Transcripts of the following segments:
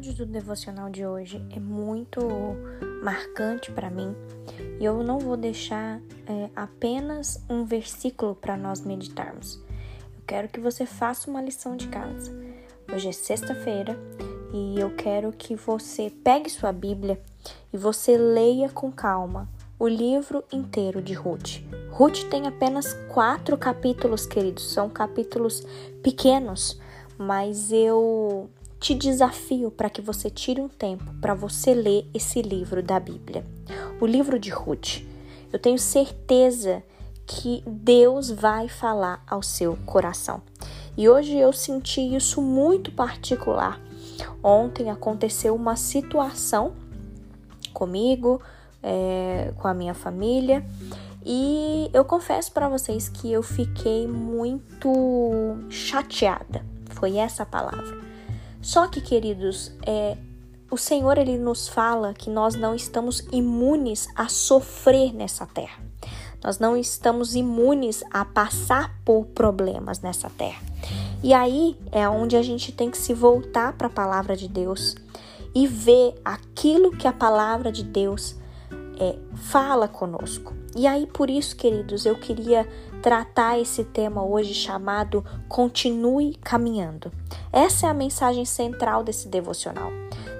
episódio do devocional de hoje é muito marcante para mim e eu não vou deixar é, apenas um versículo para nós meditarmos. Eu quero que você faça uma lição de casa. Hoje é sexta-feira e eu quero que você pegue sua Bíblia e você leia com calma o livro inteiro de Ruth. Ruth tem apenas quatro capítulos, queridos, são capítulos pequenos, mas eu te desafio para que você tire um tempo para você ler esse livro da Bíblia, o livro de Ruth. Eu tenho certeza que Deus vai falar ao seu coração. E hoje eu senti isso muito particular. Ontem aconteceu uma situação comigo, é, com a minha família. E eu confesso para vocês que eu fiquei muito chateada. Foi essa a palavra. Só que, queridos, é, o Senhor ele nos fala que nós não estamos imunes a sofrer nessa terra. Nós não estamos imunes a passar por problemas nessa terra. E aí é onde a gente tem que se voltar para a palavra de Deus e ver aquilo que a palavra de Deus é, fala conosco. E aí, por isso, queridos, eu queria tratar esse tema hoje chamado Continue Caminhando. Essa é a mensagem central desse devocional.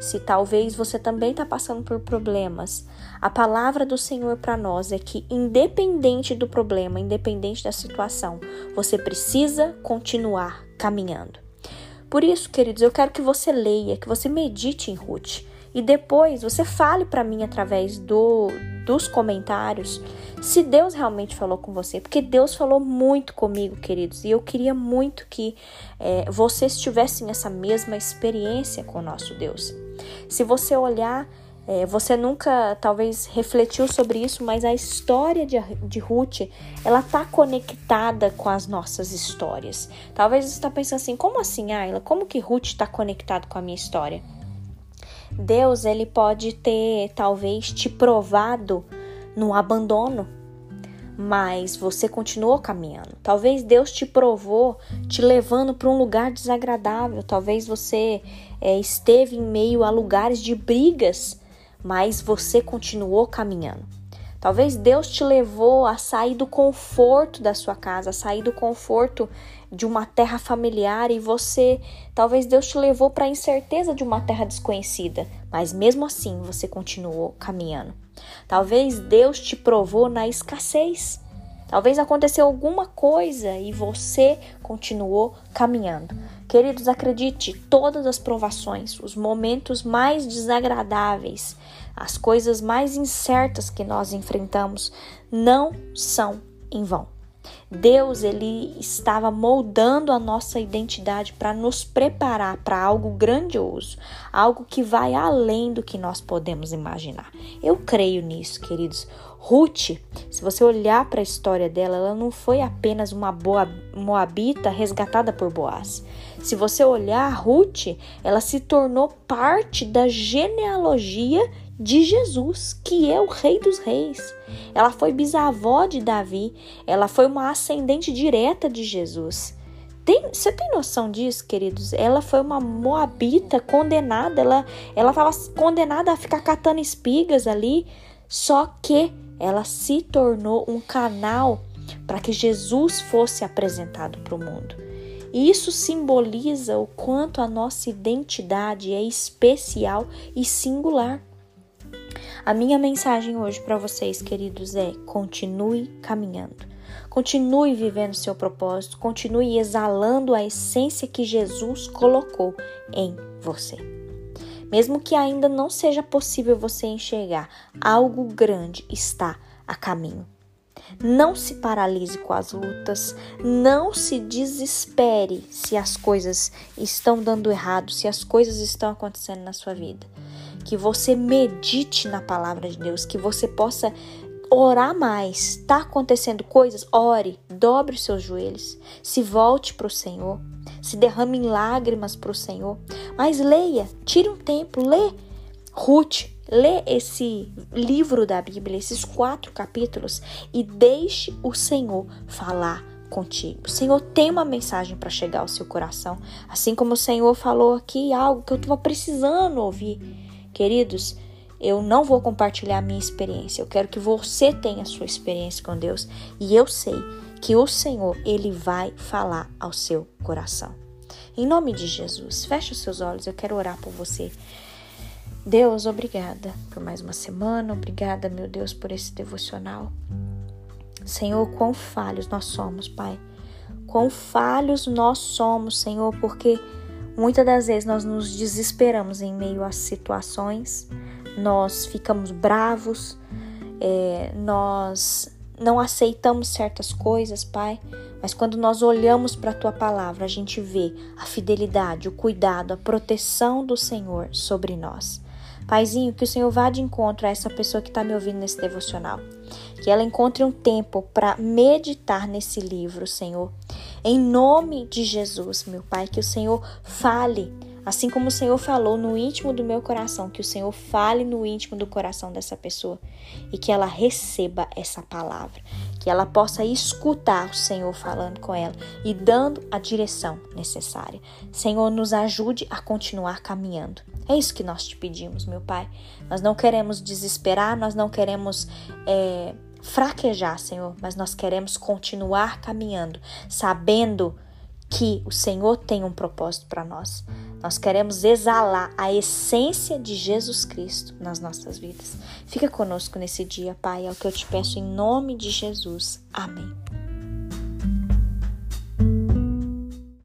Se talvez você também está passando por problemas, a palavra do Senhor para nós é que, independente do problema, independente da situação, você precisa continuar caminhando. Por isso, queridos, eu quero que você leia, que você medite em Ruth e depois você fale para mim através do, dos comentários se Deus realmente falou com você, porque Deus falou muito comigo, queridos, e eu queria muito que é, vocês tivessem essa mesma experiência com o nosso Deus. Se você olhar, é, você nunca talvez refletiu sobre isso, mas a história de, de Ruth, ela tá conectada com as nossas histórias. Talvez você está pensando assim, como assim, Ayla? Como que Ruth está conectado com a minha história? Deus ele pode ter talvez te provado no abandono, mas você continuou caminhando. Talvez Deus te provou, te levando para um lugar desagradável. Talvez você é, esteve em meio a lugares de brigas, mas você continuou caminhando. Talvez Deus te levou a sair do conforto da sua casa, a sair do conforto de uma terra familiar e você, talvez Deus te levou para a incerteza de uma terra desconhecida, mas mesmo assim você continuou caminhando. Talvez Deus te provou na escassez. Talvez aconteceu alguma coisa e você continuou caminhando. Queridos, acredite, todas as provações, os momentos mais desagradáveis, as coisas mais incertas que nós enfrentamos não são em vão. Deus ele estava moldando a nossa identidade para nos preparar para algo grandioso, algo que vai além do que nós podemos imaginar. Eu creio nisso, queridos. Ruth, se você olhar para a história dela, ela não foi apenas uma boa moabita resgatada por Boaz. Se você olhar Ruth, ela se tornou parte da genealogia de Jesus, que é o Rei dos Reis. Ela foi bisavó de Davi, ela foi uma ascendente direta de Jesus. Tem, você tem noção disso, queridos? Ela foi uma moabita condenada, ela ela estava condenada a ficar catando espigas ali, só que ela se tornou um canal para que Jesus fosse apresentado para o mundo. E isso simboliza o quanto a nossa identidade é especial e singular. A minha mensagem hoje para vocês, queridos, é: continue caminhando. Continue vivendo seu propósito, continue exalando a essência que Jesus colocou em você. Mesmo que ainda não seja possível você enxergar, algo grande está a caminho. Não se paralise com as lutas, não se desespere se as coisas estão dando errado, se as coisas estão acontecendo na sua vida que você medite na palavra de Deus, que você possa orar mais. Está acontecendo coisas? Ore, dobre os seus joelhos, se volte para o Senhor, se derrame em lágrimas para o Senhor. Mas leia, tire um tempo, lê Ruth, lê esse livro da Bíblia, esses quatro capítulos e deixe o Senhor falar contigo. O Senhor tem uma mensagem para chegar ao seu coração, assim como o Senhor falou aqui algo que eu estava precisando ouvir. Queridos, eu não vou compartilhar a minha experiência. Eu quero que você tenha a sua experiência com Deus e eu sei que o Senhor, ele vai falar ao seu coração. Em nome de Jesus, feche os seus olhos, eu quero orar por você. Deus, obrigada por mais uma semana, obrigada, meu Deus, por esse devocional. Senhor, quão falhos nós somos, Pai. Quão falhos nós somos, Senhor, porque muitas das vezes nós nos desesperamos em meio às situações, nós ficamos bravos, é, nós não aceitamos certas coisas, Pai. Mas quando nós olhamos para a tua palavra, a gente vê a fidelidade, o cuidado, a proteção do Senhor sobre nós. Paizinho, que o Senhor vá de encontro a essa pessoa que está me ouvindo nesse devocional. Que ela encontre um tempo para meditar nesse livro, Senhor. Em nome de Jesus, meu Pai, que o Senhor fale Assim como o Senhor falou no íntimo do meu coração, que o Senhor fale no íntimo do coração dessa pessoa e que ela receba essa palavra, que ela possa escutar o Senhor falando com ela e dando a direção necessária. Senhor, nos ajude a continuar caminhando. É isso que nós te pedimos, meu Pai. Nós não queremos desesperar, nós não queremos. É, fraquejar, Senhor, mas nós queremos continuar caminhando, sabendo que o Senhor tem um propósito para nós. Nós queremos exalar a essência de Jesus Cristo nas nossas vidas. Fica conosco nesse dia, Pai, é o que eu te peço em nome de Jesus. Amém.